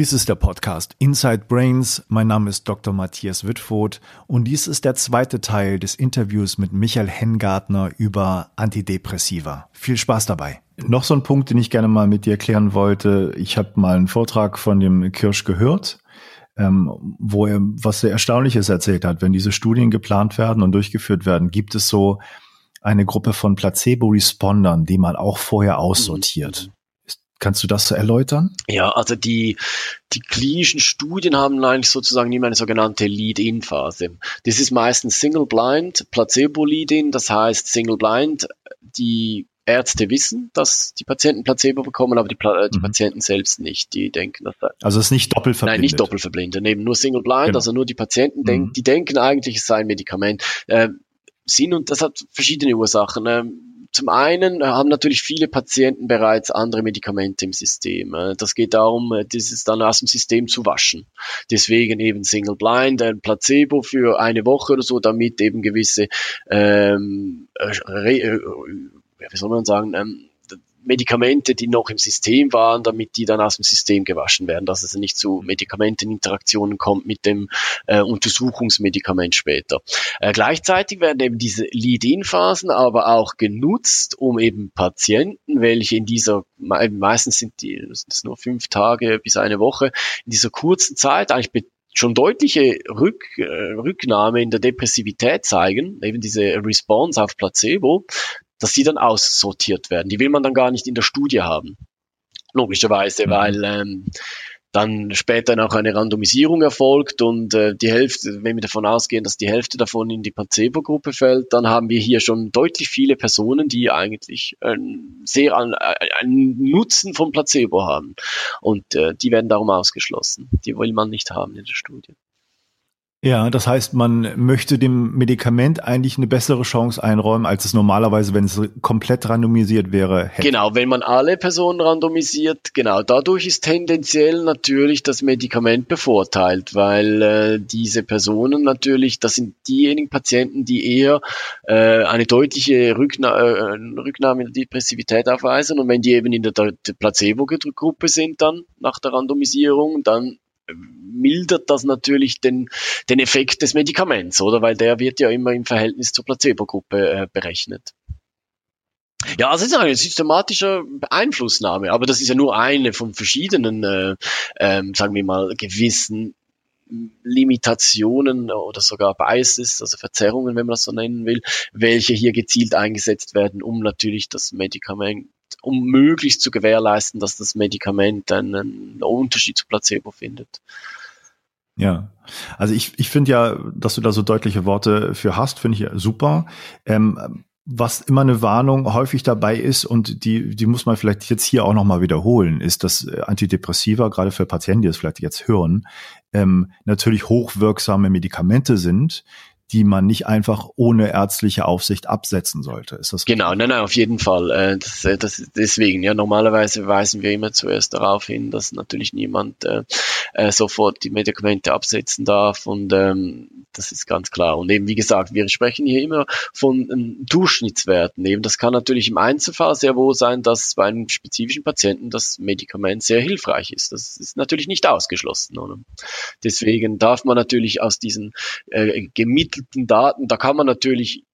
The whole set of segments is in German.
Dies ist der Podcast Inside Brains. Mein Name ist Dr. Matthias Wittfoth und dies ist der zweite Teil des Interviews mit Michael Hengartner über Antidepressiva. Viel Spaß dabei. Noch so ein Punkt, den ich gerne mal mit dir erklären wollte. Ich habe mal einen Vortrag von dem Kirsch gehört, ähm, wo er was sehr Erstaunliches erzählt hat. Wenn diese Studien geplant werden und durchgeführt werden, gibt es so eine Gruppe von Placebo-Respondern, die man auch vorher aussortiert. Mhm. Kannst du das so erläutern? Ja, also die, die klinischen Studien haben eigentlich sozusagen immer eine sogenannte Lead-In-Phase. Das ist meistens Single-Blind, Placebo-Lead-In, das heißt Single-Blind, die Ärzte wissen, dass die Patienten Placebo bekommen, aber die, Pla die mhm. Patienten selbst nicht. Die denken, dass das Also es ist nicht doppelverblindet? Nein, nicht doppelverblindet. Eben nur Single Blind, genau. also nur die Patienten, mhm. denk, die denken eigentlich, es sei ein Medikament. Äh, Sinn und das hat verschiedene Ursachen. Ähm, zum einen haben natürlich viele Patienten bereits andere Medikamente im System. Äh, das geht darum, äh, dieses dann aus dem System zu waschen. Deswegen eben Single Blind, ein Placebo für eine Woche oder so, damit eben gewisse, ähm, äh, wie soll man sagen, ähm, Medikamente, die noch im System waren, damit die dann aus dem System gewaschen werden, dass es nicht zu Medikamenteninteraktionen kommt mit dem äh, Untersuchungsmedikament später. Äh, gleichzeitig werden eben diese Lead-In-Phasen aber auch genutzt, um eben Patienten, welche in dieser, meistens sind die, das ist nur fünf Tage bis eine Woche, in dieser kurzen Zeit eigentlich schon deutliche Rück, äh, Rücknahme in der Depressivität zeigen, eben diese Response auf Placebo, dass die dann aussortiert werden. Die will man dann gar nicht in der Studie haben. Logischerweise, mhm. weil ähm, dann später noch eine Randomisierung erfolgt und äh, die Hälfte, wenn wir davon ausgehen, dass die Hälfte davon in die Placebo-Gruppe fällt, dann haben wir hier schon deutlich viele Personen, die eigentlich äh, sehr an, äh, einen Nutzen vom Placebo haben. Und äh, die werden darum ausgeschlossen. Die will man nicht haben in der Studie. Ja, das heißt, man möchte dem Medikament eigentlich eine bessere Chance einräumen, als es normalerweise, wenn es komplett randomisiert wäre. Hätte. Genau, wenn man alle Personen randomisiert, genau, dadurch ist tendenziell natürlich das Medikament bevorteilt, weil äh, diese Personen natürlich, das sind diejenigen Patienten, die eher äh, eine deutliche Rückna äh, Rücknahme der Depressivität aufweisen und wenn die eben in der, der Placebo-Gruppe sind dann nach der Randomisierung, dann mildert das natürlich den, den Effekt des Medikaments, oder? Weil der wird ja immer im Verhältnis zur Placebo-Gruppe äh, berechnet. Ja, es ist eine systematische Einflussnahme, aber das ist ja nur eine von verschiedenen, äh, ähm, sagen wir mal, gewissen Limitationen oder sogar Biases, also Verzerrungen, wenn man das so nennen will, welche hier gezielt eingesetzt werden, um natürlich das Medikament um möglichst zu gewährleisten, dass das Medikament einen Unterschied zu Placebo findet. Ja, also ich, ich finde ja, dass du da so deutliche Worte für hast, finde ich super. Ähm, was immer eine Warnung häufig dabei ist und die, die muss man vielleicht jetzt hier auch nochmal wiederholen, ist, dass Antidepressiva, gerade für Patienten, die das vielleicht jetzt hören, ähm, natürlich hochwirksame Medikamente sind, die man nicht einfach ohne ärztliche Aufsicht absetzen sollte. Ist das genau? Nein, nein, auf jeden Fall. Äh, das, äh, das, deswegen, ja, normalerweise weisen wir immer zuerst darauf hin, dass natürlich niemand äh, äh, sofort die Medikamente absetzen darf und ähm, das ist ganz klar. Und eben, wie gesagt, wir sprechen hier immer von ähm, Durchschnittswerten. Eben, das kann natürlich im Einzelfall sehr wohl sein, dass bei einem spezifischen Patienten das Medikament sehr hilfreich ist. Das ist natürlich nicht ausgeschlossen. Oder? Deswegen darf man natürlich aus diesen äh, gemittelten Daten, da kann man natürlich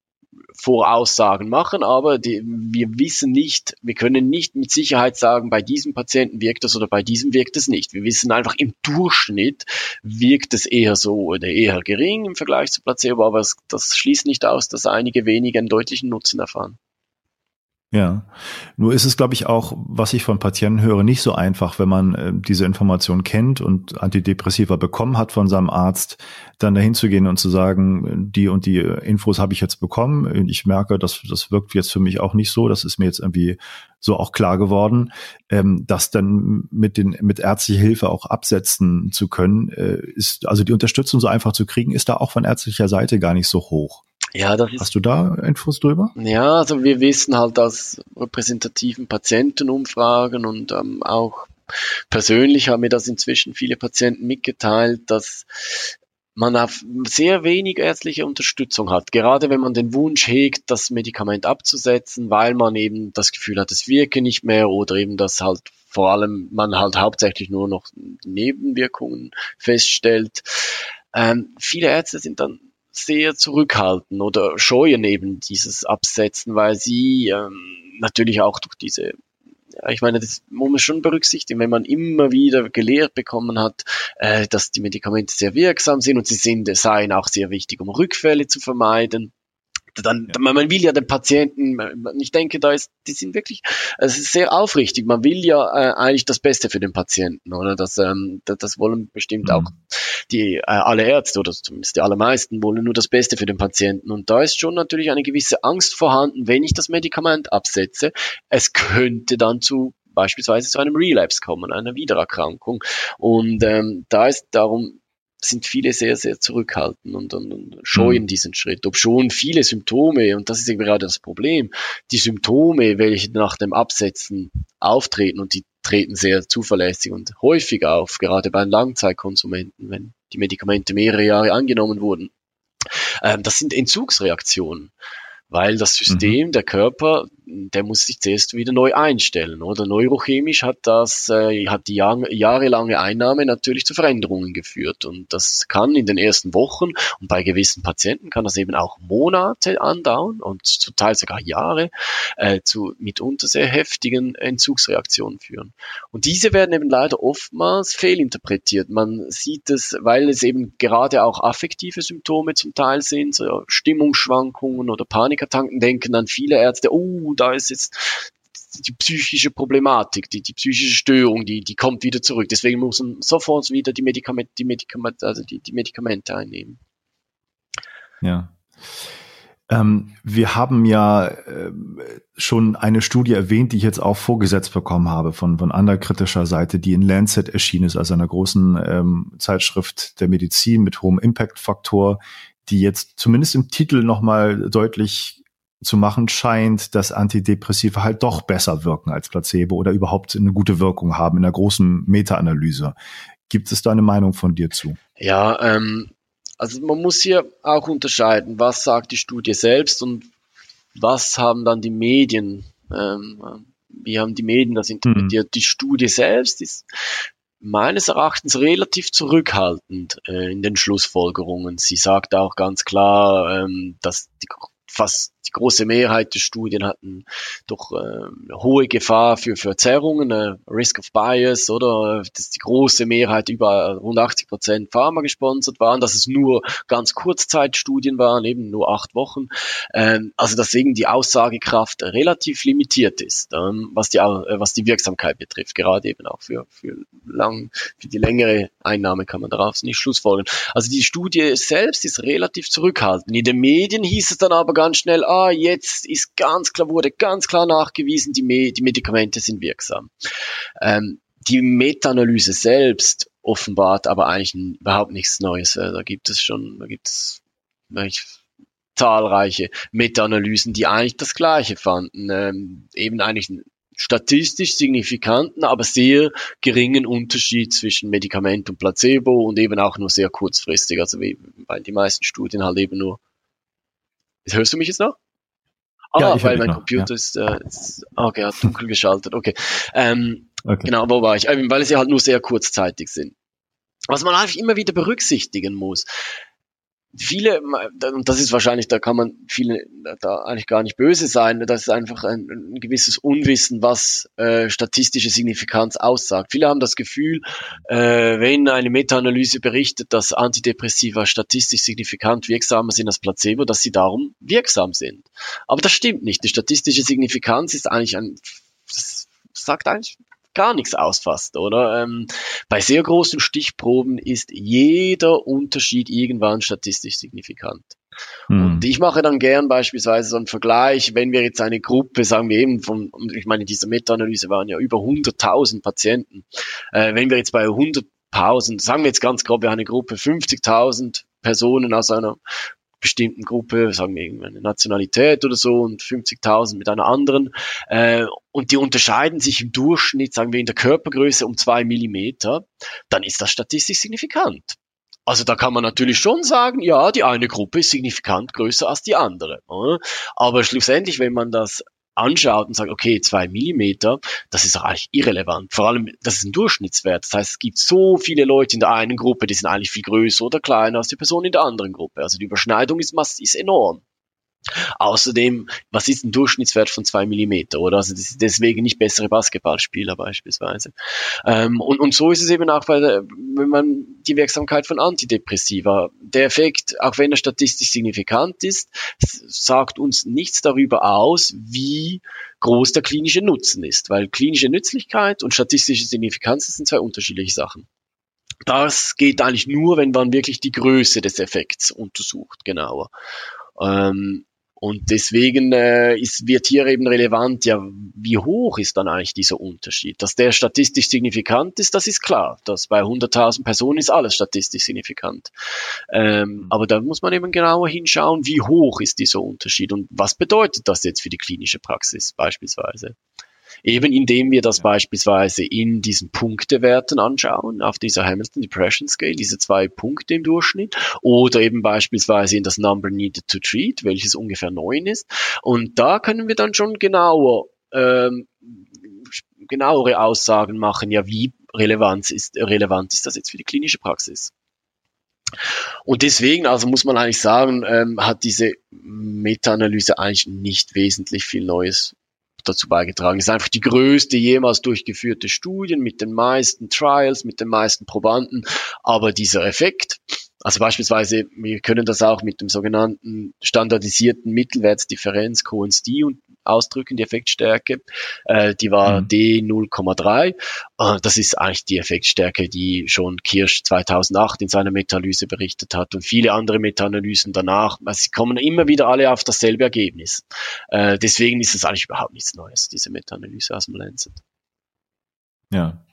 Voraussagen machen, aber die, wir wissen nicht, wir können nicht mit Sicherheit sagen, bei diesem Patienten wirkt es oder bei diesem wirkt es nicht. Wir wissen einfach im Durchschnitt wirkt es eher so oder eher gering im Vergleich zu Placebo, aber es, das schließt nicht aus, dass einige wenige einen deutlichen Nutzen erfahren. Ja, nur ist es, glaube ich, auch, was ich von Patienten höre, nicht so einfach, wenn man äh, diese Information kennt und Antidepressiva bekommen hat von seinem Arzt, dann dahin zu gehen und zu sagen, die und die Infos habe ich jetzt bekommen. Ich merke, dass das wirkt jetzt für mich auch nicht so. Das ist mir jetzt irgendwie so auch klar geworden, ähm, das dann mit den mit ärztlicher Hilfe auch absetzen zu können, äh, ist also die Unterstützung so einfach zu kriegen, ist da auch von ärztlicher Seite gar nicht so hoch. Ja, das ist, Hast du da Infos drüber? Ja, also wir wissen halt aus repräsentativen Patientenumfragen und ähm, auch persönlich haben mir das inzwischen viele Patienten mitgeteilt, dass man auf sehr wenig ärztliche Unterstützung hat. Gerade wenn man den Wunsch hegt, das Medikament abzusetzen, weil man eben das Gefühl hat, es wirke nicht mehr oder eben das halt vor allem man halt hauptsächlich nur noch Nebenwirkungen feststellt. Ähm, viele Ärzte sind dann sehr zurückhaltend oder scheuen eben dieses Absetzen, weil sie ähm, natürlich auch durch diese ich meine, das muss man schon berücksichtigen, wenn man immer wieder gelehrt bekommen hat, äh, dass die Medikamente sehr wirksam sind und sie sind, seien auch sehr wichtig, um Rückfälle zu vermeiden dann, ja. man will ja den Patienten, ich denke, da ist, die sind wirklich, es ist sehr aufrichtig. Man will ja äh, eigentlich das Beste für den Patienten, oder? Das, ähm, das, das wollen bestimmt mhm. auch die äh, alle Ärzte oder zumindest die allermeisten wollen nur das Beste für den Patienten. Und da ist schon natürlich eine gewisse Angst vorhanden, wenn ich das Medikament absetze, es könnte dann zu beispielsweise zu einem Relapse kommen, einer Wiedererkrankung. Und ähm, da ist darum sind viele sehr, sehr zurückhaltend und, und, und scheuen mhm. diesen Schritt. Ob schon viele Symptome, und das ist eben gerade das Problem, die Symptome, welche nach dem Absetzen auftreten, und die treten sehr zuverlässig und häufig auf, gerade bei Langzeitkonsumenten, wenn die Medikamente mehrere Jahre angenommen wurden. Ähm, das sind Entzugsreaktionen weil das System, mhm. der Körper, der muss sich zuerst wieder neu einstellen, oder? Neurochemisch hat das, äh, hat die Jahr, jahrelange Einnahme natürlich zu Veränderungen geführt und das kann in den ersten Wochen und bei gewissen Patienten kann das eben auch Monate andauern und zum Teil sogar Jahre äh, zu mitunter sehr heftigen Entzugsreaktionen führen. Und diese werden eben leider oftmals fehlinterpretiert. Man sieht es, weil es eben gerade auch affektive Symptome zum Teil sind, so Stimmungsschwankungen oder Panik Panikattacken denken dann viele Ärzte, oh, da ist jetzt die psychische Problematik, die, die psychische Störung, die, die kommt wieder zurück. Deswegen muss man sofort wieder die Medikamente, die Medikamente, also die, die Medikamente einnehmen. Ja. Ähm, wir haben ja äh, schon eine Studie erwähnt, die ich jetzt auch vorgesetzt bekommen habe von, von anderer kritischer Seite, die in Lancet erschienen ist, also einer großen ähm, Zeitschrift der Medizin mit hohem Impact-Faktor, die jetzt zumindest im Titel nochmal deutlich zu machen scheint, dass Antidepressive halt doch besser wirken als Placebo oder überhaupt eine gute Wirkung haben in einer großen Meta-Analyse. Gibt es da eine Meinung von dir zu? Ja, ähm, also man muss hier auch unterscheiden, was sagt die Studie selbst und was haben dann die Medien, ähm, wie haben die Medien das interpretiert. Mhm. Die Studie selbst ist meines Erachtens relativ zurückhaltend äh, in den Schlussfolgerungen. Sie sagt auch ganz klar, ähm, dass die fast die große Mehrheit der Studien hatten doch äh, hohe Gefahr für Verzerrungen, äh, Risk of Bias, oder dass die große Mehrheit über rund 80 Prozent Pharma gesponsert waren, dass es nur ganz Kurzzeitstudien waren, eben nur acht Wochen. Ähm, also deswegen die Aussagekraft relativ limitiert ist, ähm, was die äh, was die Wirksamkeit betrifft, gerade eben auch für für lang für die längere Einnahme kann man daraus nicht schlussfolgern. Also die Studie selbst ist relativ zurückhaltend. In den Medien hieß es dann aber ganz schnell, ah, ah, jetzt ist ganz klar, wurde ganz klar nachgewiesen, die, Me die Medikamente sind wirksam. Ähm, die Meta-Analyse selbst offenbart aber eigentlich überhaupt nichts Neues. Äh, da gibt es schon, da gibt es zahlreiche Meta-Analysen, die eigentlich das Gleiche fanden. Ähm, eben eigentlich einen statistisch signifikanten, aber sehr geringen Unterschied zwischen Medikament und Placebo und eben auch nur sehr kurzfristig. Also wie, weil die meisten Studien halt eben nur. Hörst du mich jetzt noch? Ah, ja, weil mein noch, Computer ja. ist, äh, ist, okay, hat dunkel geschaltet, okay. Ähm, okay. Genau, wo war ich? Ähm, weil sie halt nur sehr kurzzeitig sind. Was man einfach immer wieder berücksichtigen muss, viele, und das ist wahrscheinlich, da kann man viele da eigentlich gar nicht böse sein, das ist einfach ein, ein gewisses Unwissen, was äh, statistische Signifikanz aussagt. Viele haben das Gefühl, äh, wenn eine Meta-Analyse berichtet, dass Antidepressiva statistisch signifikant wirksamer sind als Placebo, dass sie darum wirksam sind. Aber das stimmt nicht. Die statistische Signifikanz ist eigentlich ein, das sagt eigentlich gar nichts ausfasst, oder? Ähm, bei sehr großen Stichproben ist jeder Unterschied irgendwann statistisch signifikant. Mhm. Und ich mache dann gern beispielsweise so einen Vergleich, wenn wir jetzt eine Gruppe, sagen wir eben von, ich meine, diese Meta-Analyse waren ja über 100.000 Patienten. Äh, wenn wir jetzt bei 100.000, sagen wir jetzt ganz grob, wir haben eine Gruppe 50.000 Personen aus einer bestimmten Gruppe, sagen wir eine Nationalität oder so und 50.000 mit einer anderen. Äh, und die unterscheiden sich im Durchschnitt, sagen wir in der Körpergröße um zwei Millimeter, dann ist das statistisch signifikant. Also da kann man natürlich schon sagen, ja, die eine Gruppe ist signifikant größer als die andere. Aber schlussendlich, wenn man das anschaut und sagt, okay, zwei Millimeter, das ist doch eigentlich irrelevant. Vor allem, das ist ein Durchschnittswert. Das heißt, es gibt so viele Leute in der einen Gruppe, die sind eigentlich viel größer oder kleiner als die Person in der anderen Gruppe. Also die Überschneidung ist, ist enorm. Außerdem, was ist ein Durchschnittswert von zwei Millimeter, oder? Also deswegen nicht bessere Basketballspieler beispielsweise. Ähm, und, und so ist es eben auch bei der, wenn man die Wirksamkeit von Antidepressiva. Der Effekt, auch wenn er statistisch signifikant ist, sagt uns nichts darüber aus, wie groß der klinische Nutzen ist, weil klinische Nützlichkeit und statistische Signifikanz sind zwei unterschiedliche Sachen. Das geht eigentlich nur, wenn man wirklich die Größe des Effekts untersucht, genauer. Ähm, und deswegen äh, ist, wird hier eben relevant, ja, wie hoch ist dann eigentlich dieser Unterschied? Dass der statistisch signifikant ist, das ist klar. Dass bei 100.000 Personen ist alles statistisch signifikant. Ähm, mhm. aber da muss man eben genauer hinschauen, wie hoch ist dieser Unterschied und was bedeutet das jetzt für die klinische Praxis beispielsweise. Eben indem wir das ja. beispielsweise in diesen Punktewerten anschauen, auf dieser Hamilton Depression Scale, diese zwei Punkte im Durchschnitt, oder eben beispielsweise in das Number Needed to Treat, welches ungefähr neun ist. Und da können wir dann schon genauer, ähm, genauere Aussagen machen, ja, wie relevant ist, relevant ist das jetzt für die klinische Praxis. Und deswegen, also muss man eigentlich sagen, ähm, hat diese Meta-Analyse eigentlich nicht wesentlich viel Neues dazu beigetragen. Es ist einfach die größte jemals durchgeführte Studie mit den meisten Trials, mit den meisten Probanden. Aber dieser Effekt, also beispielsweise, wir können das auch mit dem sogenannten standardisierten Mittelwertsdifferenz Cohen's-D ausdrücken, die Effektstärke. Äh, die war mhm. D 0,3. Äh, das ist eigentlich die Effektstärke, die schon Kirsch 2008 in seiner Metalyse berichtet hat und viele andere Meta-Analysen danach. Also sie kommen immer wieder alle auf dasselbe Ergebnis. Äh, deswegen ist es eigentlich überhaupt nichts Neues, diese Meta-Analyse aus dem Lancet. Ja.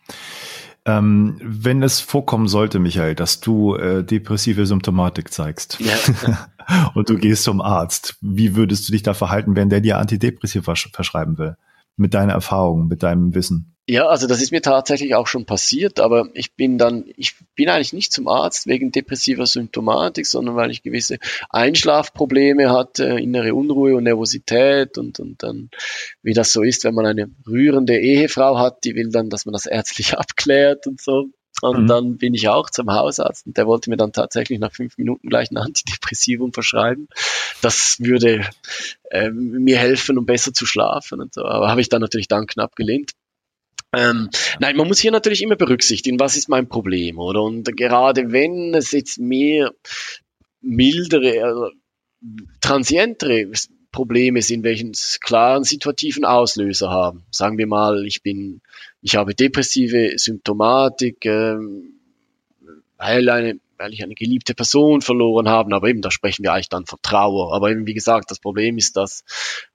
Ähm, wenn es vorkommen sollte, Michael, dass du äh, depressive Symptomatik zeigst ja. und du gehst zum Arzt, wie würdest du dich da verhalten, wenn der dir Antidepressiva verschreiben will? Mit deiner Erfahrung, mit deinem Wissen? Ja, also das ist mir tatsächlich auch schon passiert, aber ich bin dann, ich bin eigentlich nicht zum Arzt wegen depressiver Symptomatik, sondern weil ich gewisse Einschlafprobleme hatte, innere Unruhe und Nervosität und, und dann, wie das so ist, wenn man eine rührende Ehefrau hat, die will dann, dass man das ärztlich abklärt und so. Und mhm. dann bin ich auch zum Hausarzt und der wollte mir dann tatsächlich nach fünf Minuten gleich ein Antidepressivum verschreiben. Das würde äh, mir helfen, um besser zu schlafen und so. Aber habe ich dann natürlich dann knapp gelehnt. Ähm, nein, man muss hier natürlich immer berücksichtigen, was ist mein Problem, oder? Und gerade wenn es jetzt mehr mildere, also transientere Probleme sind, welchen klaren situativen Auslöser haben. Sagen wir mal, ich bin, ich habe depressive Symptomatik, ähm, weil eine weil ich eine geliebte Person verloren habe. Aber eben, da sprechen wir eigentlich dann von Trauer. Aber eben, wie gesagt, das Problem ist, dass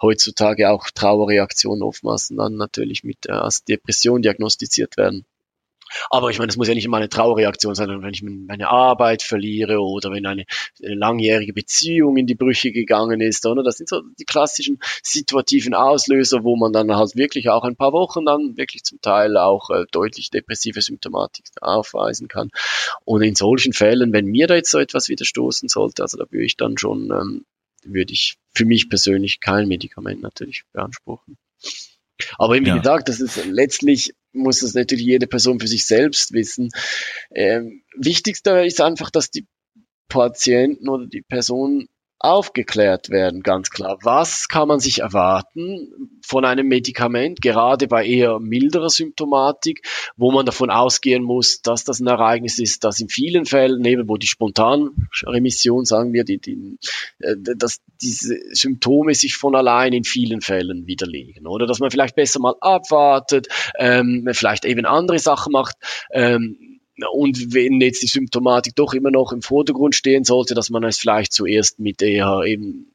heutzutage auch Trauerreaktionen oftmals dann natürlich mit äh, als Depression diagnostiziert werden. Aber ich meine, es muss ja nicht immer eine Trauerreaktion sein, wenn ich meine Arbeit verliere oder wenn eine, langjährige Beziehung in die Brüche gegangen ist, oder? Das sind so die klassischen situativen Auslöser, wo man dann halt wirklich auch ein paar Wochen dann wirklich zum Teil auch äh, deutlich depressive Symptomatik aufweisen kann. Und in solchen Fällen, wenn mir da jetzt so etwas widerstoßen sollte, also da würde ich dann schon, ähm, würde ich für mich persönlich kein Medikament natürlich beanspruchen. Aber wie ja. gesagt, das ist letztlich muss das natürlich jede Person für sich selbst wissen. Ähm, wichtigster ist einfach, dass die Patienten oder die Person aufgeklärt werden, ganz klar. Was kann man sich erwarten von einem Medikament, gerade bei eher milderer Symptomatik, wo man davon ausgehen muss, dass das ein Ereignis ist, das in vielen Fällen, eben wo die Spontanremission, sagen wir, die, die, äh, dass diese Symptome sich von allein in vielen Fällen widerlegen. Oder dass man vielleicht besser mal abwartet, ähm, vielleicht eben andere Sachen macht. Ähm, und wenn jetzt die Symptomatik doch immer noch im Vordergrund stehen sollte, dass man es vielleicht zuerst mit eher eben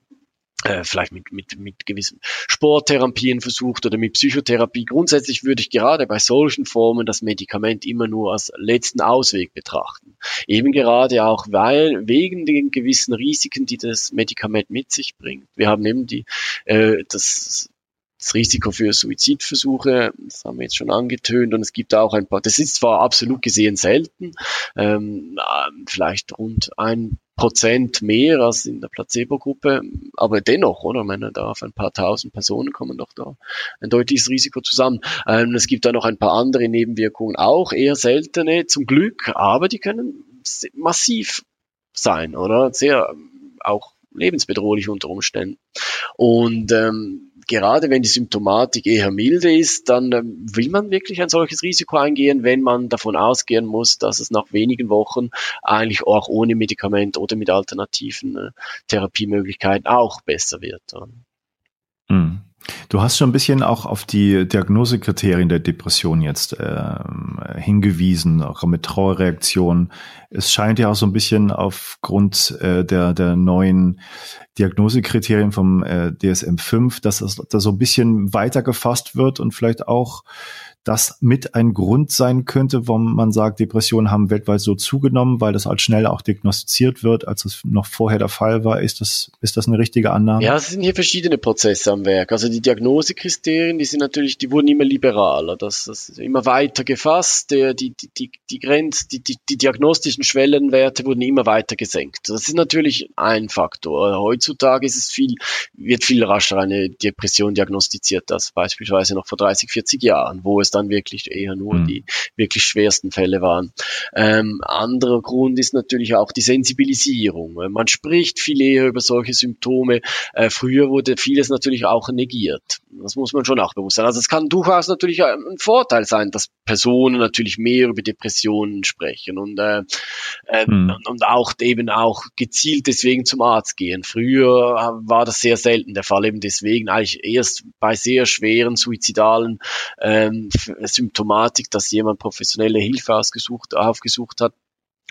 äh, vielleicht mit, mit, mit gewissen Sporttherapien versucht oder mit Psychotherapie. Grundsätzlich würde ich gerade bei solchen Formen das Medikament immer nur als letzten Ausweg betrachten. Eben gerade auch, weil wegen den gewissen Risiken, die das Medikament mit sich bringt. Wir haben eben die, äh, das das Risiko für Suizidversuche, das haben wir jetzt schon angetönt, und es gibt auch ein paar, das ist zwar absolut gesehen selten, ähm, vielleicht rund ein Prozent mehr als in der Placebo-Gruppe, aber dennoch, oder? Ich da auf ein paar tausend Personen kommen doch da ein deutliches Risiko zusammen. Ähm, es gibt da noch ein paar andere Nebenwirkungen, auch eher seltene, zum Glück, aber die können massiv sein, oder? Sehr auch lebensbedrohlich unter Umständen. Und ähm, gerade wenn die Symptomatik eher milde ist, dann ähm, will man wirklich ein solches Risiko eingehen, wenn man davon ausgehen muss, dass es nach wenigen Wochen eigentlich auch ohne Medikament oder mit alternativen äh, Therapiemöglichkeiten auch besser wird. Mhm. Du hast schon ein bisschen auch auf die Diagnosekriterien der Depression jetzt äh, hingewiesen, auch mit Trauerreaktionen. Es scheint ja auch so ein bisschen aufgrund äh, der, der neuen Diagnosekriterien vom äh, DSM-5, dass das da so ein bisschen weiter gefasst wird und vielleicht auch das mit ein Grund sein könnte, warum man sagt, Depressionen haben weltweit so zugenommen, weil das als schneller auch diagnostiziert wird, als es noch vorher der Fall war. Ist das, ist das eine richtige Annahme? Ja, es sind hier verschiedene Prozesse am Werk. Also die Diagnosekriterien, die sind natürlich, die wurden immer liberaler. Das, das ist immer weiter gefasst. Die, die, die, die Grenz, die, die, die diagnostischen Schwellenwerte wurden immer weiter gesenkt. Das ist natürlich ein Faktor. Heutzutage ist es viel, wird viel rascher eine Depression diagnostiziert als beispielsweise noch vor 30, 40 Jahren, wo es dann wirklich eher nur mhm. die wirklich schwersten Fälle waren. Ähm, anderer Grund ist natürlich auch die Sensibilisierung. Man spricht viel eher über solche Symptome. Äh, früher wurde vieles natürlich auch negiert. Das muss man schon auch bewusst sein. Also es kann durchaus natürlich ein Vorteil sein, dass Personen natürlich mehr über Depressionen sprechen und, äh, äh, mhm. und auch eben auch gezielt deswegen zum Arzt gehen. Früher war das sehr selten der Fall, eben deswegen eigentlich erst bei sehr schweren suizidalen ähm, Symptomatik, dass jemand professionelle Hilfe ausgesucht, aufgesucht hat.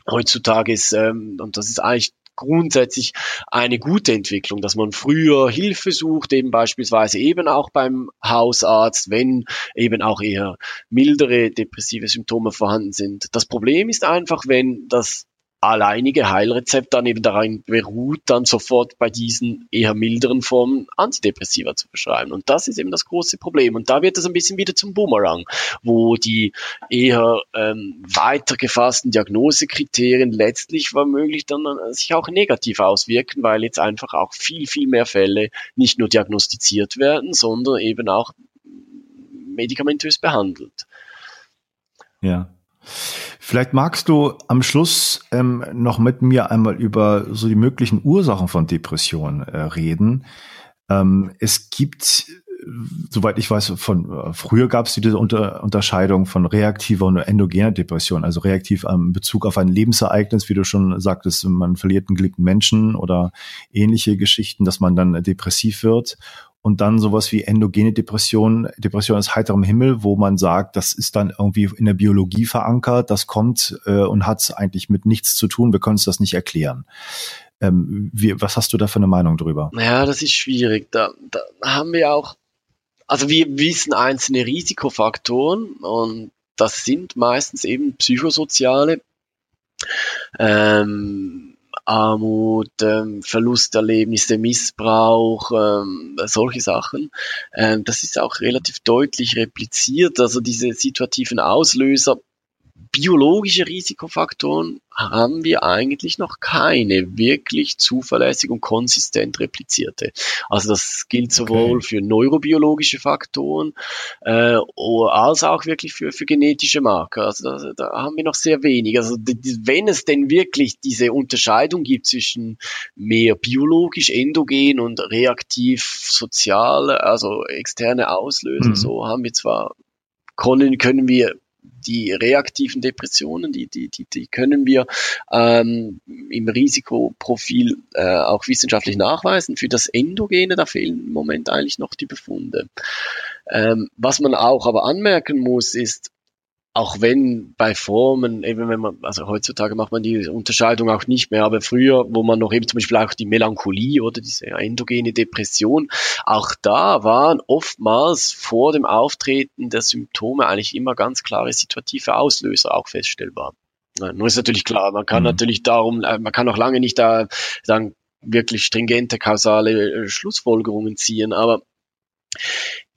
Heutzutage ist, ähm, und das ist eigentlich grundsätzlich eine gute Entwicklung, dass man früher Hilfe sucht, eben beispielsweise eben auch beim Hausarzt, wenn eben auch eher mildere depressive Symptome vorhanden sind. Das Problem ist einfach, wenn das alleinige Heilrezept dann eben daran beruht, dann sofort bei diesen eher milderen Formen Antidepressiva zu beschreiben. Und das ist eben das große Problem. Und da wird es ein bisschen wieder zum Boomerang, wo die eher ähm, weiter gefassten Diagnosekriterien letztlich womöglich dann äh, sich auch negativ auswirken, weil jetzt einfach auch viel, viel mehr Fälle nicht nur diagnostiziert werden, sondern eben auch medikamentös behandelt. Ja. Vielleicht magst du am Schluss ähm, noch mit mir einmal über so die möglichen Ursachen von Depressionen äh, reden. Ähm, es gibt, soweit ich weiß, von äh, früher gab es diese Unter Unterscheidung von reaktiver und endogener Depression, also reaktiv am Bezug auf ein Lebensereignis, wie du schon sagtest, man verliert einen geliebten Menschen oder ähnliche Geschichten, dass man dann depressiv wird und dann sowas wie endogene Depression, Depression aus heiterem Himmel, wo man sagt, das ist dann irgendwie in der Biologie verankert, das kommt äh, und hat eigentlich mit nichts zu tun, wir können uns das nicht erklären. Ähm, wie, was hast du da für eine Meinung drüber? Ja, das ist schwierig. Da, da haben wir auch, also wir wissen einzelne Risikofaktoren und das sind meistens eben psychosoziale. Ähm, Armut, ähm, Verlusterlebnisse, Missbrauch, ähm, solche Sachen. Ähm, das ist auch relativ deutlich repliziert. Also diese situativen Auslöser biologische Risikofaktoren haben wir eigentlich noch keine wirklich zuverlässig und konsistent replizierte. Also das gilt sowohl okay. für neurobiologische Faktoren äh, als auch wirklich für, für genetische Marker. Also da, da haben wir noch sehr wenig. Also die, wenn es denn wirklich diese Unterscheidung gibt zwischen mehr biologisch, endogen und reaktiv sozial, also externe Auslöser, mhm. so haben wir zwar können, können wir die reaktiven Depressionen, die, die, die, die können wir ähm, im Risikoprofil äh, auch wissenschaftlich nachweisen. Für das Endogene, da fehlen im Moment eigentlich noch die Befunde. Ähm, was man auch aber anmerken muss, ist, auch wenn bei Formen, eben wenn man, also heutzutage macht man die Unterscheidung auch nicht mehr, aber früher, wo man noch eben zum Beispiel auch die Melancholie oder diese endogene Depression, auch da waren oftmals vor dem Auftreten der Symptome eigentlich immer ganz klare situative Auslöser auch feststellbar. Nur ist natürlich klar, man kann mhm. natürlich darum, äh, man kann auch lange nicht da sagen, wirklich stringente kausale äh, Schlussfolgerungen ziehen, aber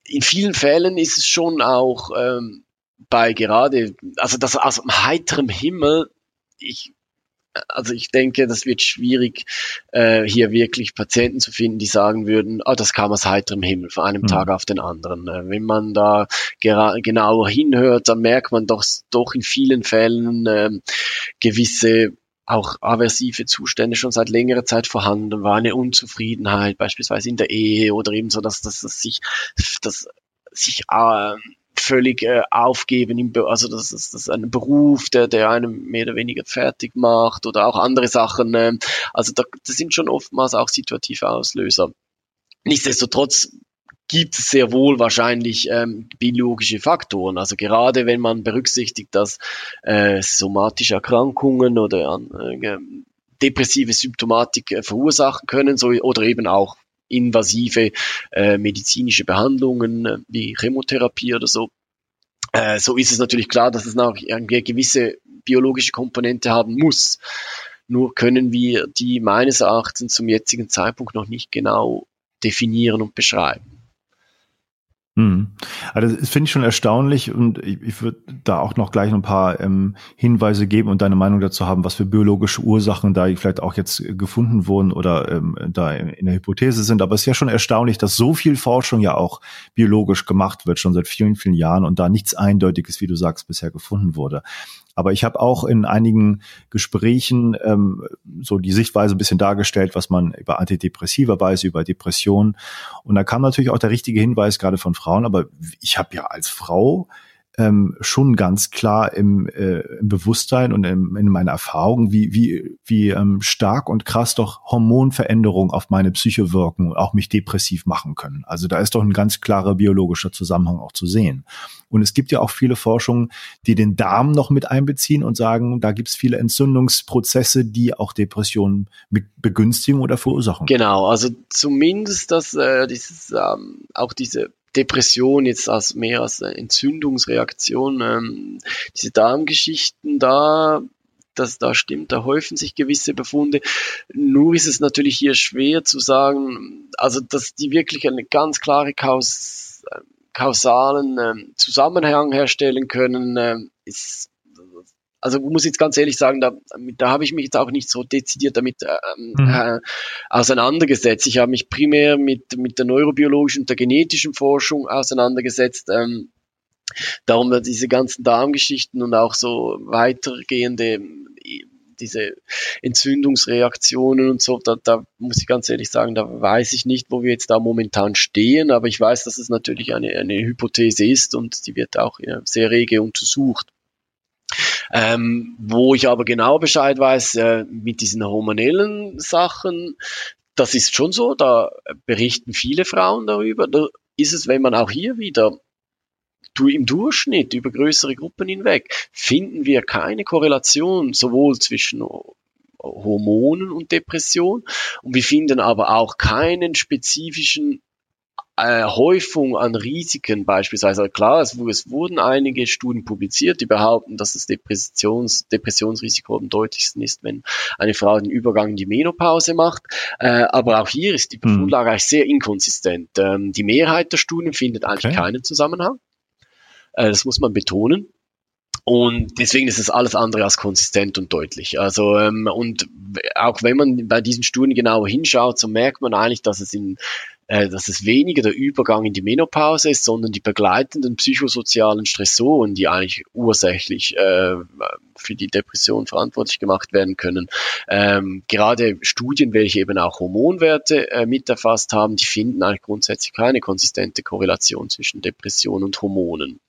in vielen Fällen ist es schon auch ähm, bei gerade, also das aus heiterem Himmel, ich also ich denke, das wird schwierig, äh, hier wirklich Patienten zu finden, die sagen würden, ah, das kam aus heiterem Himmel von einem mhm. Tag auf den anderen. Äh, wenn man da genauer hinhört, dann merkt man doch, doch in vielen Fällen äh, gewisse auch aversive Zustände schon seit längerer Zeit vorhanden war, eine Unzufriedenheit beispielsweise in der Ehe oder eben so, dass, dass, dass sich, dass sich äh, völlig äh, aufgeben, im also das ist, das ist ein Beruf, der, der einem mehr oder weniger fertig macht oder auch andere Sachen. Äh, also da, das sind schon oftmals auch situative Auslöser. Nichtsdestotrotz gibt es sehr wohl wahrscheinlich ähm, biologische Faktoren. Also gerade wenn man berücksichtigt, dass äh, somatische Erkrankungen oder äh, depressive Symptomatik äh, verursachen können, so, oder eben auch invasive äh, medizinische Behandlungen äh, wie Chemotherapie oder so. Äh, so ist es natürlich klar, dass es noch eine gewisse biologische Komponente haben muss. Nur können wir die meines Erachtens zum jetzigen Zeitpunkt noch nicht genau definieren und beschreiben. Hm. Also das finde ich schon erstaunlich und ich, ich würde da auch noch gleich ein paar ähm, Hinweise geben und deine Meinung dazu haben, was für biologische Ursachen da vielleicht auch jetzt gefunden wurden oder ähm, da in der Hypothese sind. Aber es ist ja schon erstaunlich, dass so viel Forschung ja auch biologisch gemacht wird, schon seit vielen, vielen Jahren und da nichts Eindeutiges, wie du sagst, bisher gefunden wurde. Aber ich habe auch in einigen Gesprächen ähm, so die Sichtweise ein bisschen dargestellt, was man über Antidepressiva weiß, über Depressionen. Und da kam natürlich auch der richtige Hinweis gerade von Frauen. Aber ich habe ja als Frau ähm, schon ganz klar im, äh, im Bewusstsein und im, in meiner Erfahrung, wie, wie, wie ähm, stark und krass doch Hormonveränderungen auf meine Psyche wirken und auch mich depressiv machen können. Also da ist doch ein ganz klarer biologischer Zusammenhang auch zu sehen. Und es gibt ja auch viele Forschungen, die den Darm noch mit einbeziehen und sagen, da gibt es viele Entzündungsprozesse, die auch Depressionen mit begünstigen oder verursachen. Genau, also zumindest dass äh, dieses, ähm, auch diese Depression jetzt als mehr als Entzündungsreaktion. Ähm, diese Darmgeschichten da, das da stimmt, da häufen sich gewisse Befunde. Nur ist es natürlich hier schwer zu sagen, also dass die wirklich eine ganz klare Kaus, kausalen ähm, Zusammenhang herstellen können, ähm, ist also muss jetzt ganz ehrlich sagen, da, da habe ich mich jetzt auch nicht so dezidiert damit ähm, mhm. äh, auseinandergesetzt. Ich habe mich primär mit, mit der neurobiologischen und der genetischen Forschung auseinandergesetzt. Ähm, darum diese ganzen Darmgeschichten und auch so weitergehende diese Entzündungsreaktionen und so, da, da muss ich ganz ehrlich sagen, da weiß ich nicht, wo wir jetzt da momentan stehen, aber ich weiß, dass es natürlich eine, eine Hypothese ist und die wird auch ja, sehr rege untersucht. Ähm, wo ich aber genau Bescheid weiß, äh, mit diesen hormonellen Sachen, das ist schon so, da berichten viele Frauen darüber. Da ist es, wenn man auch hier wieder du im Durchschnitt über größere Gruppen hinweg finden wir keine Korrelation sowohl zwischen Hormonen und Depression und wir finden aber auch keinen spezifischen äh, Häufung an Risiken beispielsweise. Klar, es, es, wurden einige Studien publiziert, die behaupten, dass das Depressions, Depressionsrisiko am deutlichsten ist, wenn eine Frau den Übergang in die Menopause macht. Äh, aber auch hier ist die hm. Befundlage eigentlich sehr inkonsistent. Ähm, die Mehrheit der Studien findet eigentlich okay. keinen Zusammenhang. Äh, das muss man betonen. Und deswegen ist es alles andere als konsistent und deutlich. Also ähm, und auch wenn man bei diesen Studien genauer hinschaut, so merkt man eigentlich, dass es in dass es weniger der Übergang in die Menopause ist, sondern die begleitenden psychosozialen Stressoren, die eigentlich ursächlich äh, für die Depression verantwortlich gemacht werden können. Ähm, gerade Studien, welche eben auch Hormonwerte äh, mit erfasst haben, die finden eigentlich grundsätzlich keine konsistente Korrelation zwischen Depression und Hormonen.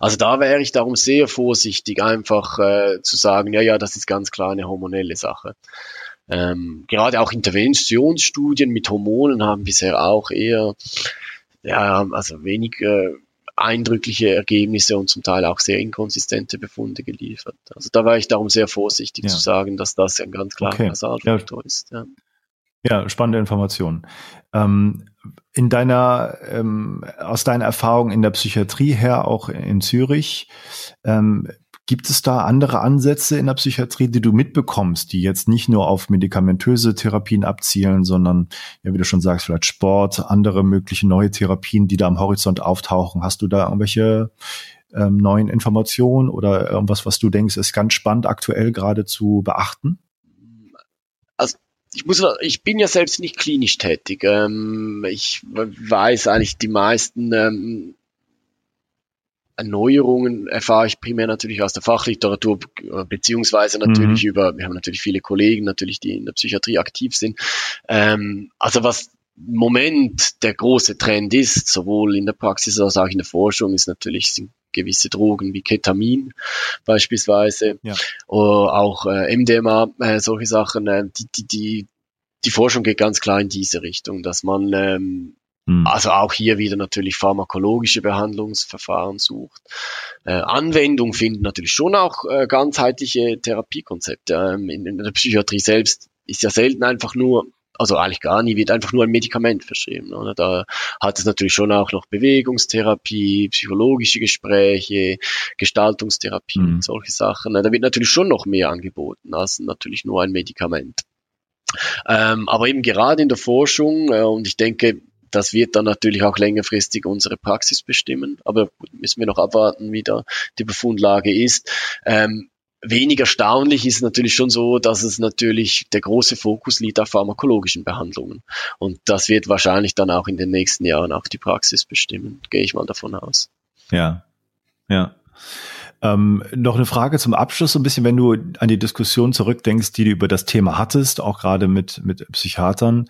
Also da wäre ich darum sehr vorsichtig, einfach äh, zu sagen, ja, ja, das ist ganz klar eine hormonelle Sache. Ähm, gerade auch Interventionsstudien mit Hormonen haben bisher auch eher, ja, also wenig äh, eindrückliche Ergebnisse und zum Teil auch sehr inkonsistente Befunde geliefert. Also da war ich darum sehr vorsichtig ja. zu sagen, dass das ein ganz klarer okay. Kausalfaktor ja. ist. Ja. Ja, spannende Information. Ähm, in deiner, ähm, aus deiner Erfahrung in der Psychiatrie her, auch in Zürich, ähm, Gibt es da andere Ansätze in der Psychiatrie, die du mitbekommst, die jetzt nicht nur auf medikamentöse Therapien abzielen, sondern, ja, wie du schon sagst, vielleicht Sport, andere mögliche neue Therapien, die da am Horizont auftauchen? Hast du da irgendwelche ähm, neuen Informationen oder irgendwas, was du denkst, ist ganz spannend aktuell gerade zu beachten? Also ich muss, ich bin ja selbst nicht klinisch tätig. Ähm, ich weiß eigentlich die meisten ähm, Erneuerungen erfahre ich primär natürlich aus der Fachliteratur, beziehungsweise natürlich mhm. über, wir haben natürlich viele Kollegen, natürlich, die in der Psychiatrie aktiv sind. Ähm, also was im Moment der große Trend ist, sowohl in der Praxis als auch in der Forschung, ist natürlich sind gewisse Drogen wie Ketamin beispielsweise, ja. oder auch äh, MDMA, äh, solche Sachen, äh, die, die, die, die Forschung geht ganz klar in diese Richtung, dass man ähm, hm. Also auch hier wieder natürlich pharmakologische Behandlungsverfahren sucht. Äh, Anwendung finden natürlich schon auch äh, ganzheitliche Therapiekonzepte. Ähm, in, in, der Psychiatrie selbst ist ja selten einfach nur, also eigentlich gar nie, wird einfach nur ein Medikament verschrieben. Oder? Da hat es natürlich schon auch noch Bewegungstherapie, psychologische Gespräche, Gestaltungstherapie hm. und solche Sachen. Da wird natürlich schon noch mehr angeboten als natürlich nur ein Medikament. Ähm, aber eben gerade in der Forschung, äh, und ich denke, das wird dann natürlich auch längerfristig unsere Praxis bestimmen, aber müssen wir noch abwarten, wie da die Befundlage ist. Ähm, Wenig erstaunlich ist natürlich schon so, dass es natürlich der große Fokus liegt auf pharmakologischen Behandlungen. Und das wird wahrscheinlich dann auch in den nächsten Jahren auch die Praxis bestimmen, gehe ich mal davon aus. Ja, ja. Ähm, noch eine Frage zum Abschluss, so ein bisschen, wenn du an die Diskussion zurückdenkst, die du über das Thema hattest, auch gerade mit, mit Psychiatern.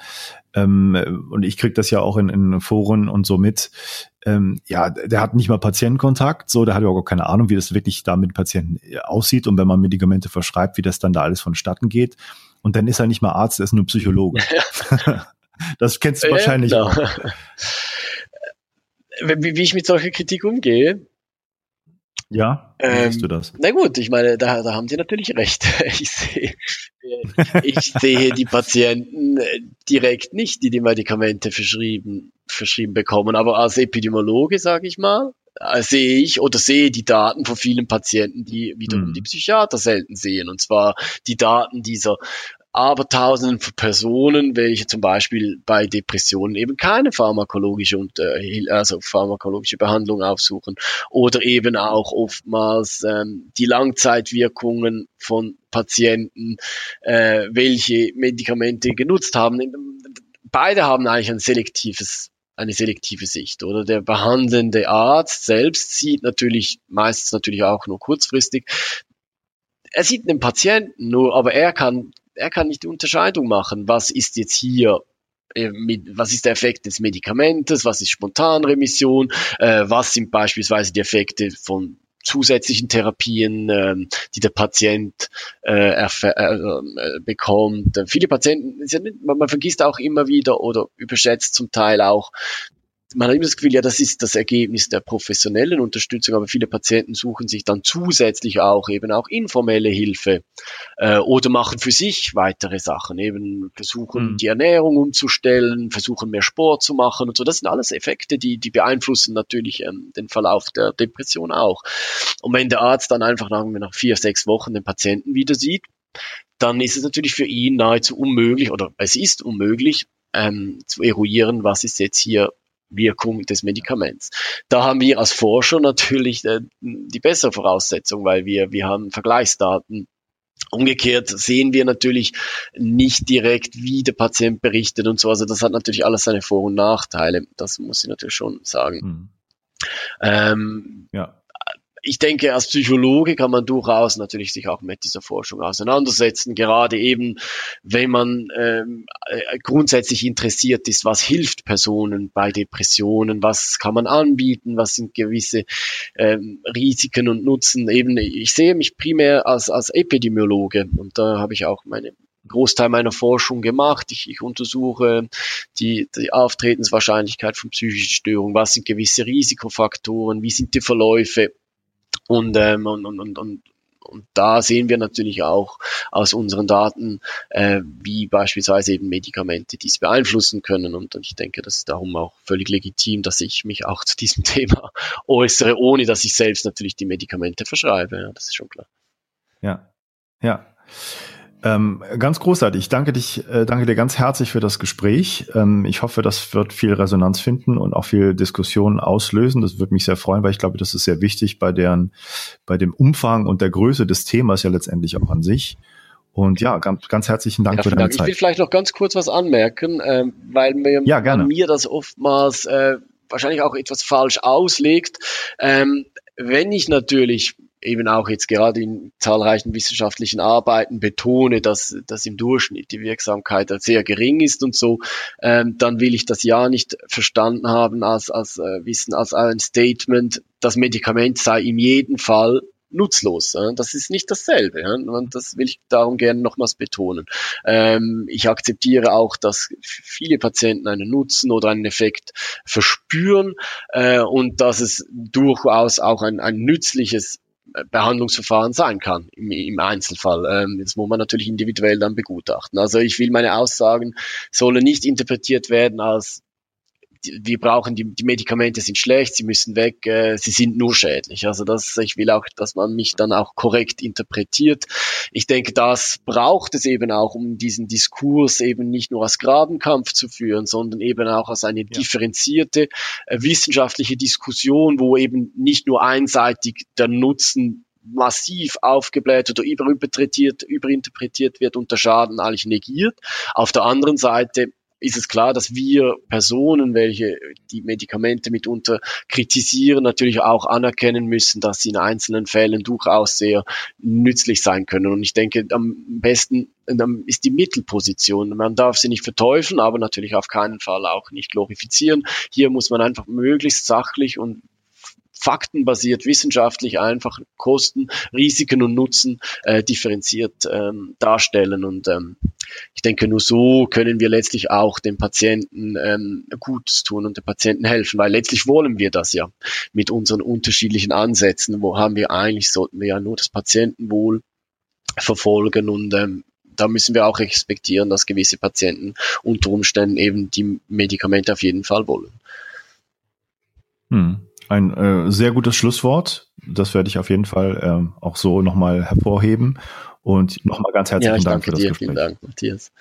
Ähm, und ich krieg das ja auch in, in Foren und so mit. Ähm, ja, der hat nicht mal Patientenkontakt, so, der hat überhaupt keine Ahnung, wie das wirklich da mit Patienten äh, aussieht und wenn man Medikamente verschreibt, wie das dann da alles vonstatten geht. Und dann ist er nicht mal Arzt, er ist nur Psychologe. das kennst du wahrscheinlich ja, genau. auch. Wie, wie ich mit solcher Kritik umgehe, ja, ähm, siehst du das? Na gut, ich meine, da, da haben Sie natürlich recht. Ich sehe, ich sehe die Patienten äh, direkt nicht, die die Medikamente verschrieben, verschrieben bekommen. Aber als Epidemiologe, sage ich mal, äh, sehe ich oder sehe die Daten von vielen Patienten, die wiederum mhm. die Psychiater selten sehen. Und zwar die Daten dieser Abertausenden von Personen, welche zum Beispiel bei Depressionen eben keine pharmakologische und äh, also pharmakologische Behandlung aufsuchen oder eben auch oftmals ähm, die Langzeitwirkungen von Patienten, äh, welche Medikamente genutzt haben. Beide haben eigentlich ein selektives eine selektive Sicht, oder? Der behandelnde Arzt selbst sieht natürlich meistens natürlich auch nur kurzfristig. Er sieht den Patienten nur, aber er kann er kann nicht die Unterscheidung machen, was ist jetzt hier äh, was ist der Effekt des Medikamentes, was ist Spontanremission, äh, was sind beispielsweise die Effekte von zusätzlichen Therapien, äh, die der Patient äh, äh, bekommt. Viele Patienten, man vergisst auch immer wieder oder überschätzt zum Teil auch, man hat immer das Gefühl, ja, das ist das Ergebnis der professionellen Unterstützung, aber viele Patienten suchen sich dann zusätzlich auch eben auch informelle Hilfe äh, oder machen für sich weitere Sachen, eben versuchen mhm. die Ernährung umzustellen, versuchen mehr Sport zu machen und so. Das sind alles Effekte, die, die beeinflussen natürlich ähm, den Verlauf der Depression auch. Und wenn der Arzt dann einfach nach, nach vier, sechs Wochen den Patienten wieder sieht, dann ist es natürlich für ihn nahezu unmöglich oder es ist unmöglich, ähm, zu eruieren, was ist jetzt hier Wirkung des Medikaments. Da haben wir als Forscher natürlich äh, die bessere Voraussetzung, weil wir, wir haben Vergleichsdaten. Umgekehrt sehen wir natürlich nicht direkt, wie der Patient berichtet und so. Also das hat natürlich alles seine Vor- und Nachteile. Das muss ich natürlich schon sagen. Mhm. Ähm, ja ich denke, als Psychologe kann man durchaus natürlich sich auch mit dieser Forschung auseinandersetzen, gerade eben, wenn man ähm, äh, grundsätzlich interessiert ist, was hilft Personen bei Depressionen, was kann man anbieten, was sind gewisse ähm, Risiken und Nutzen. Eben, ich sehe mich primär als, als Epidemiologe und da habe ich auch meine Großteil meiner Forschung gemacht. Ich, ich untersuche die, die Auftretenswahrscheinlichkeit von psychischen Störungen, was sind gewisse Risikofaktoren, wie sind die Verläufe und, ähm, und, und, und, und und da sehen wir natürlich auch aus unseren Daten, äh, wie beispielsweise eben Medikamente dies beeinflussen können. Und ich denke, das ist darum auch völlig legitim, dass ich mich auch zu diesem Thema äußere, ohne dass ich selbst natürlich die Medikamente verschreibe. Ja, das ist schon klar. Ja, ja. Ähm, ganz großartig. Ich danke dich, äh, danke dir ganz herzlich für das Gespräch. Ähm, ich hoffe, das wird viel Resonanz finden und auch viel Diskussion auslösen. Das würde mich sehr freuen, weil ich glaube, das ist sehr wichtig bei deren, bei dem Umfang und der Größe des Themas ja letztendlich auch an sich. Und ja, ganz, ganz herzlichen Dank ja, für deine Dank. Zeit. Ich will vielleicht noch ganz kurz was anmerken, äh, weil mir, ja, gerne. mir das oftmals äh, wahrscheinlich auch etwas falsch auslegt. Ähm, wenn ich natürlich eben auch jetzt gerade in zahlreichen wissenschaftlichen Arbeiten betone, dass, dass im Durchschnitt die Wirksamkeit sehr gering ist und so, ähm, dann will ich das ja nicht verstanden haben als, als äh, Wissen, als ein Statement, das Medikament sei in jedem Fall nutzlos. Das ist nicht dasselbe. Und das will ich darum gerne nochmals betonen. Ähm, ich akzeptiere auch, dass viele Patienten einen Nutzen oder einen Effekt verspüren äh, und dass es durchaus auch ein, ein nützliches Behandlungsverfahren sein kann im, im Einzelfall. Ähm, das muss man natürlich individuell dann begutachten. Also ich will meine Aussagen sollen nicht interpretiert werden als wir brauchen die, die Medikamente sind schlecht, sie müssen weg, äh, sie sind nur schädlich. Also das, ich will auch, dass man mich dann auch korrekt interpretiert. Ich denke, das braucht es eben auch, um diesen Diskurs eben nicht nur als Grabenkampf zu führen, sondern eben auch als eine ja. differenzierte äh, wissenschaftliche Diskussion, wo eben nicht nur einseitig der Nutzen massiv aufgebläht oder überinterpretiert, überinterpretiert wird und der Schaden eigentlich negiert. Auf der anderen Seite ist es klar, dass wir Personen, welche die Medikamente mitunter kritisieren, natürlich auch anerkennen müssen, dass sie in einzelnen Fällen durchaus sehr nützlich sein können. Und ich denke, am besten ist die Mittelposition. Man darf sie nicht verteufeln, aber natürlich auf keinen Fall auch nicht glorifizieren. Hier muss man einfach möglichst sachlich und faktenbasiert, wissenschaftlich einfach Kosten, Risiken und Nutzen äh, differenziert ähm, darstellen. Und ähm, ich denke, nur so können wir letztlich auch den Patienten ähm, Gutes tun und den Patienten helfen, weil letztlich wollen wir das ja mit unseren unterschiedlichen Ansätzen. Wo haben wir eigentlich, sollten wir ja nur das Patientenwohl verfolgen und ähm, da müssen wir auch respektieren, dass gewisse Patienten unter Umständen eben die Medikamente auf jeden Fall wollen. Hm. Ein äh, sehr gutes Schlusswort. Das werde ich auf jeden Fall ähm, auch so nochmal hervorheben. Und nochmal ganz herzlichen ja, Dank für das dir, Gespräch. Vielen Dank, Matthias.